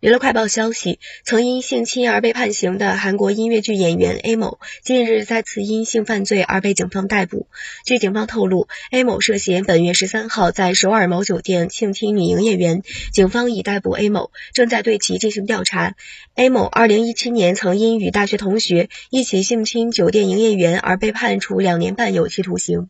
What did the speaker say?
娱乐快报消息曾因性侵而被判刑的韩国音乐剧演员 a 某近日再次因性犯罪而被警方逮捕。据警方透露 a 某涉嫌本月十三号在首尔某酒店性侵女营业员警方已逮捕 a 某正在对其进行调查。A 某二零一七年曾因与大学同学一起性侵酒店营业员而被判处两年半有期徒刑。